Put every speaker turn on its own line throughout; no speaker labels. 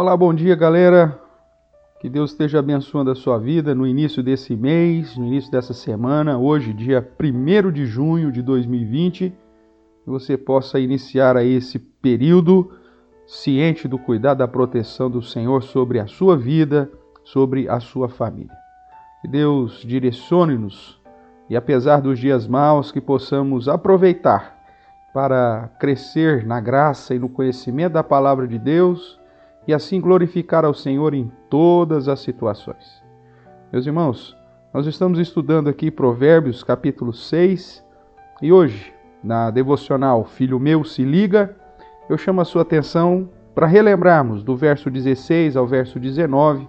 Olá, bom dia, galera. Que Deus esteja abençoando a sua vida no início desse mês, no início dessa semana, hoje, dia 1 de junho de 2020, que você possa iniciar aí esse período ciente do cuidado da proteção do Senhor sobre a sua vida, sobre a sua família. Que Deus direcione-nos e, apesar dos dias maus, que possamos aproveitar para crescer na graça e no conhecimento da palavra de Deus e assim glorificar ao Senhor em todas as situações. Meus irmãos, nós estamos estudando aqui Provérbios capítulo 6 e hoje, na devocional Filho Meu Se Liga, eu chamo a sua atenção para relembrarmos do verso 16 ao verso 19,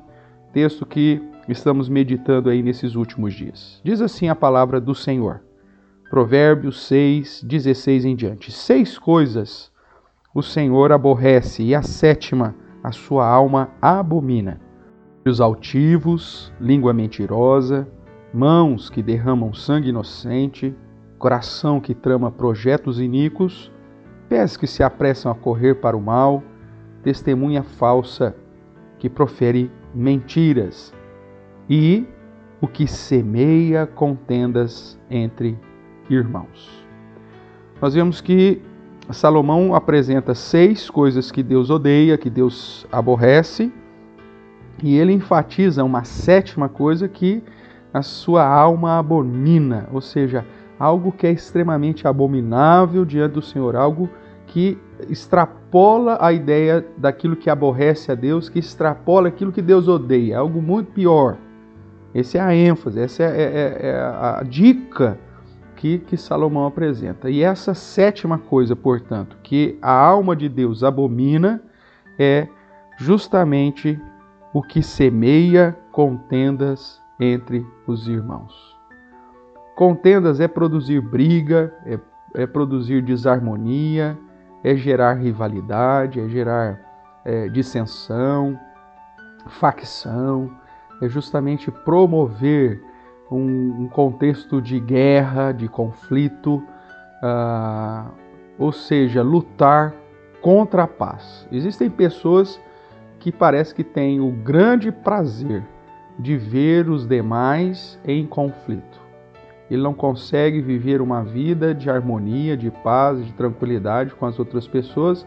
texto que estamos meditando aí nesses últimos dias. Diz assim a palavra do Senhor. Provérbios 6, 16 em diante. Seis coisas o Senhor aborrece, e a sétima a sua alma abomina. Os altivos, língua mentirosa, mãos que derramam sangue inocente, coração que trama projetos iníquos, pés que se apressam a correr para o mal, testemunha falsa que profere mentiras, e o que semeia contendas entre irmãos. Nós vemos que Salomão apresenta seis coisas que Deus odeia, que Deus aborrece, e ele enfatiza uma sétima coisa que a sua alma abomina, ou seja, algo que é extremamente abominável diante do Senhor, algo que extrapola a ideia daquilo que aborrece a Deus, que extrapola aquilo que Deus odeia, algo muito pior. Essa é a ênfase, essa é, é, é a dica aqui que Salomão apresenta. E essa sétima coisa, portanto, que a alma de Deus abomina é justamente o que semeia contendas entre os irmãos. Contendas é produzir briga, é, é produzir desarmonia, é gerar rivalidade, é gerar é, dissensão, facção, é justamente promover um, um contexto de guerra, de conflito, uh, ou seja, lutar contra a paz. Existem pessoas que parece que têm o grande prazer de ver os demais em conflito. Ele não consegue viver uma vida de harmonia, de paz, de tranquilidade com as outras pessoas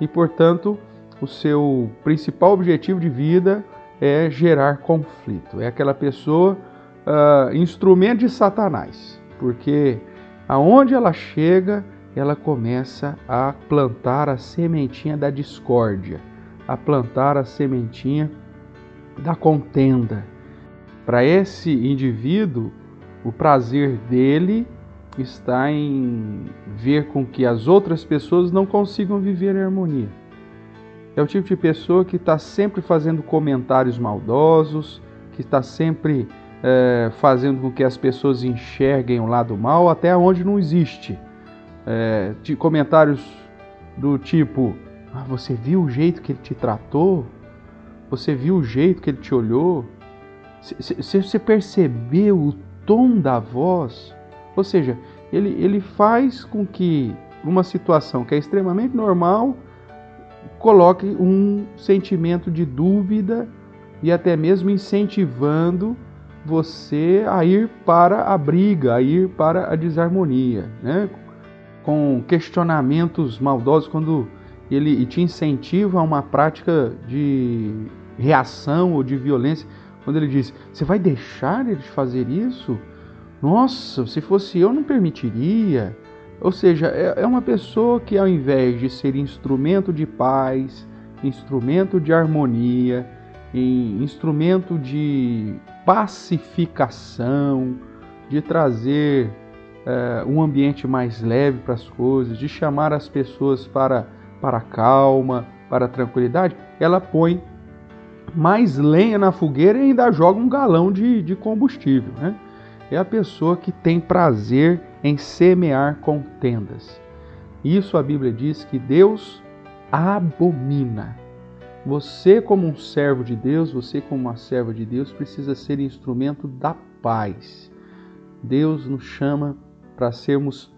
e, portanto, o seu principal objetivo de vida é gerar conflito. É aquela pessoa uh, instrumento de Satanás, porque aonde ela chega, ela começa a plantar a sementinha da discórdia, a plantar a sementinha da contenda. Para esse indivíduo, o prazer dele está em ver com que as outras pessoas não consigam viver em harmonia. É o tipo de pessoa que está sempre fazendo comentários maldosos, que está sempre é, fazendo com que as pessoas enxerguem o lado mal até onde não existe. É, de comentários do tipo: ah, Você viu o jeito que ele te tratou? Você viu o jeito que ele te olhou? Se você percebeu o tom da voz? Ou seja, ele, ele faz com que uma situação que é extremamente normal coloque um sentimento de dúvida e até mesmo incentivando você a ir para a briga, a ir para a desarmonia, né? com questionamentos maldosos, quando ele te incentiva a uma prática de reação ou de violência, quando ele diz: Você vai deixar eles fazer isso? Nossa, se fosse eu, não permitiria. Ou seja, é, é uma pessoa que, ao invés de ser instrumento de paz, instrumento de harmonia, instrumento de pacificação, de trazer é, um ambiente mais leve para as coisas, de chamar as pessoas para, para a calma, para a tranquilidade, ela põe mais lenha na fogueira e ainda joga um galão de, de combustível. Né? É a pessoa que tem prazer em semear contendas. Isso a Bíblia diz que Deus abomina. Você, como um servo de Deus, você, como uma serva de Deus, precisa ser instrumento da paz. Deus nos chama para sermos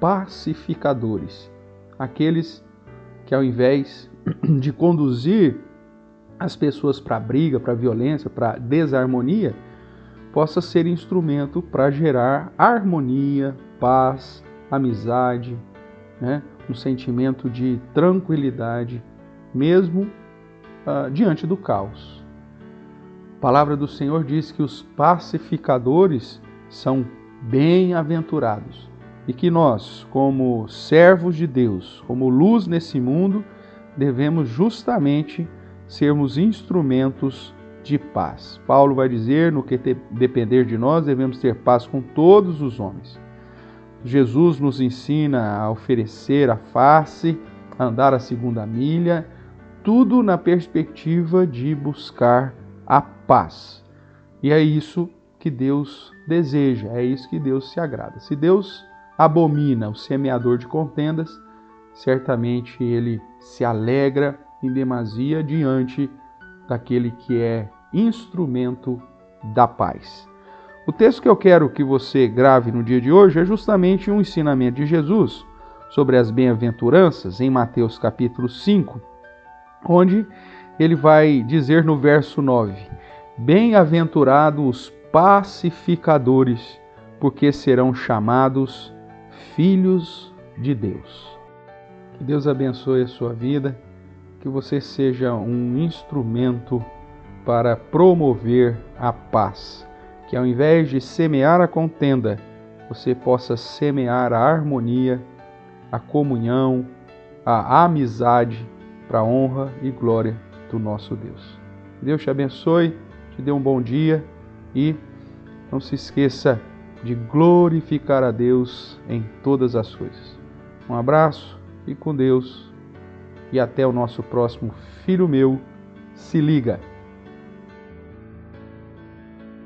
pacificadores, aqueles que, ao invés de conduzir as pessoas para briga, para violência, para desarmonia, possa ser instrumento para gerar harmonia, paz, amizade, né? um sentimento de tranquilidade, mesmo uh, diante do caos. A palavra do Senhor diz que os pacificadores são bem-aventurados e que nós, como servos de Deus, como luz nesse mundo, devemos justamente sermos instrumentos de paz. Paulo vai dizer: no que depender de nós, devemos ter paz com todos os homens. Jesus nos ensina a oferecer a face, a andar a segunda milha, tudo na perspectiva de buscar a paz. E é isso que Deus deseja, é isso que Deus se agrada. Se Deus abomina o semeador de contendas, certamente ele se alegra em demasia diante daquele que é instrumento da paz. O texto que eu quero que você grave no dia de hoje é justamente um ensinamento de Jesus sobre as bem-aventuranças em Mateus capítulo 5, onde ele vai dizer no verso 9: Bem-aventurados os pacificadores, porque serão chamados filhos de Deus. Que Deus abençoe a sua vida, que você seja um instrumento para promover a paz. Que ao invés de semear a contenda, você possa semear a harmonia, a comunhão, a amizade para a honra e glória do nosso Deus. Deus te abençoe, te dê um bom dia e não se esqueça de glorificar a Deus em todas as coisas. Um abraço, e com Deus e até o nosso próximo Filho Meu, se liga!